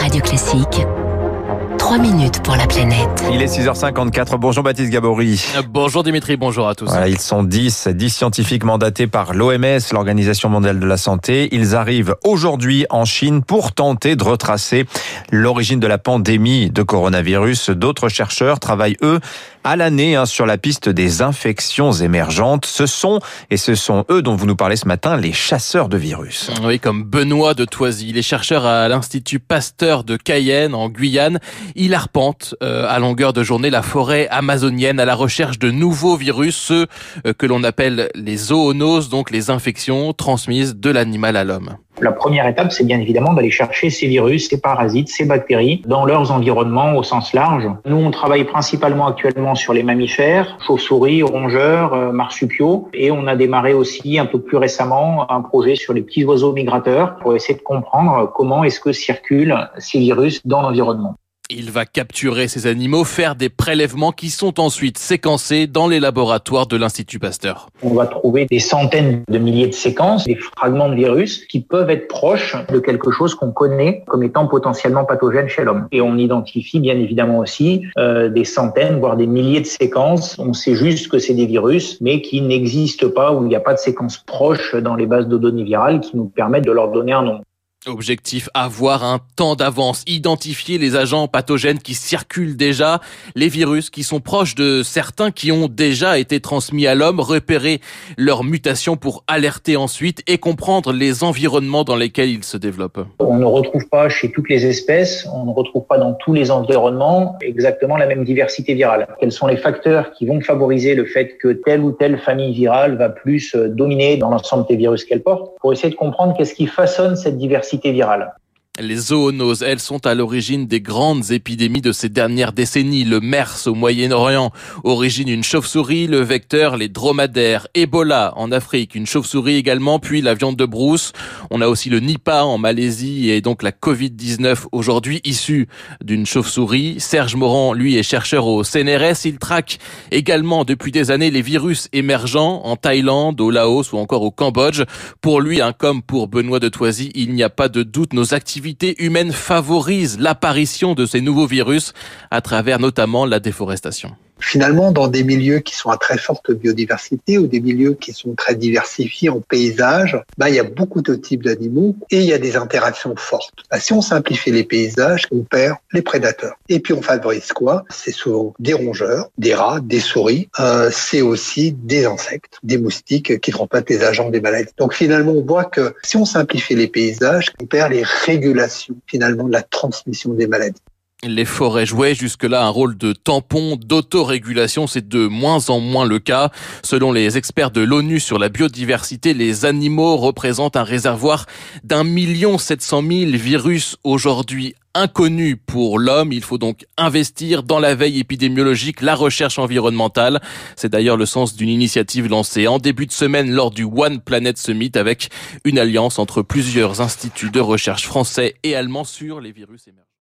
Radio Classique. 3 minutes pour la planète. Il est 6h54. Bonjour Baptiste Gabory. Bonjour Dimitri, bonjour à tous. Voilà, ils sont 10, 10 scientifiques mandatés par l'OMS, l'Organisation mondiale de la santé. Ils arrivent aujourd'hui en Chine pour tenter de retracer l'origine de la pandémie de coronavirus. D'autres chercheurs travaillent, eux, à l'année hein, sur la piste des infections émergentes. Ce sont, et ce sont eux dont vous nous parlez ce matin, les chasseurs de virus. Oui, comme Benoît de Toisy, les chercheurs à l'Institut Pasteur de Cayenne, en Guyane, il arpente euh, à longueur de journée la forêt amazonienne à la recherche de nouveaux virus, ceux euh, que l'on appelle les zoonoses, donc les infections transmises de l'animal à l'homme. La première étape, c'est bien évidemment d'aller chercher ces virus, ces parasites, ces bactéries dans leurs environnements au sens large. Nous, on travaille principalement actuellement sur les mammifères, chauves-souris, rongeurs, euh, marsupiaux, et on a démarré aussi un peu plus récemment un projet sur les petits oiseaux migrateurs pour essayer de comprendre comment est-ce que circulent ces virus dans l'environnement. Il va capturer ces animaux, faire des prélèvements qui sont ensuite séquencés dans les laboratoires de l'Institut Pasteur. On va trouver des centaines de milliers de séquences, des fragments de virus qui peuvent être proches de quelque chose qu'on connaît comme étant potentiellement pathogène chez l'homme. Et on identifie bien évidemment aussi euh, des centaines, voire des milliers de séquences. On sait juste que c'est des virus, mais qui n'existent pas ou il n'y a pas de séquences proches dans les bases de données virales qui nous permettent de leur donner un nom. Objectif, avoir un temps d'avance, identifier les agents pathogènes qui circulent déjà, les virus qui sont proches de certains qui ont déjà été transmis à l'homme, repérer leurs mutations pour alerter ensuite et comprendre les environnements dans lesquels ils se développent. On ne retrouve pas chez toutes les espèces, on ne retrouve pas dans tous les environnements exactement la même diversité virale. Quels sont les facteurs qui vont favoriser le fait que telle ou telle famille virale va plus euh, dominer dans l'ensemble des virus qu'elle porte? Pour essayer de comprendre qu'est-ce qui façonne cette diversité virale. Les zoonoses, elles, sont à l'origine des grandes épidémies de ces dernières décennies. Le MERS au Moyen-Orient, origine une chauve-souris, le vecteur, les dromadaires, Ebola en Afrique, une chauve-souris également, puis la viande de brousse. On a aussi le Nipah en Malaisie et donc la Covid-19 aujourd'hui issue d'une chauve-souris. Serge Morand, lui, est chercheur au CNRS. Il traque également depuis des années les virus émergents en Thaïlande, au Laos ou encore au Cambodge. Pour lui, hein, comme pour Benoît de Toisy, il n'y a pas de doute, nos activités humaine favorise l'apparition de ces nouveaux virus à travers notamment la déforestation finalement dans des milieux qui sont à très forte biodiversité ou des milieux qui sont très diversifiés en paysage, bah, il y a beaucoup de types d'animaux et il y a des interactions fortes. Bah, si on simplifie les paysages, on perd les prédateurs. Et puis on favorise quoi? C'est souvent des rongeurs, des rats, des souris. Euh, c'est aussi des insectes, des moustiques qui trompent les agents des maladies. Donc finalement, on voit que si on simplifie les paysages, on perd les régulations finalement de la transmission des maladies. Les forêts jouaient jusque-là un rôle de tampon, d'autorégulation. C'est de moins en moins le cas. Selon les experts de l'ONU sur la biodiversité, les animaux représentent un réservoir d'un million sept cent mille virus aujourd'hui inconnus pour l'homme. Il faut donc investir dans la veille épidémiologique, la recherche environnementale. C'est d'ailleurs le sens d'une initiative lancée en début de semaine lors du One Planet Summit avec une alliance entre plusieurs instituts de recherche français et allemands sur les virus émergents.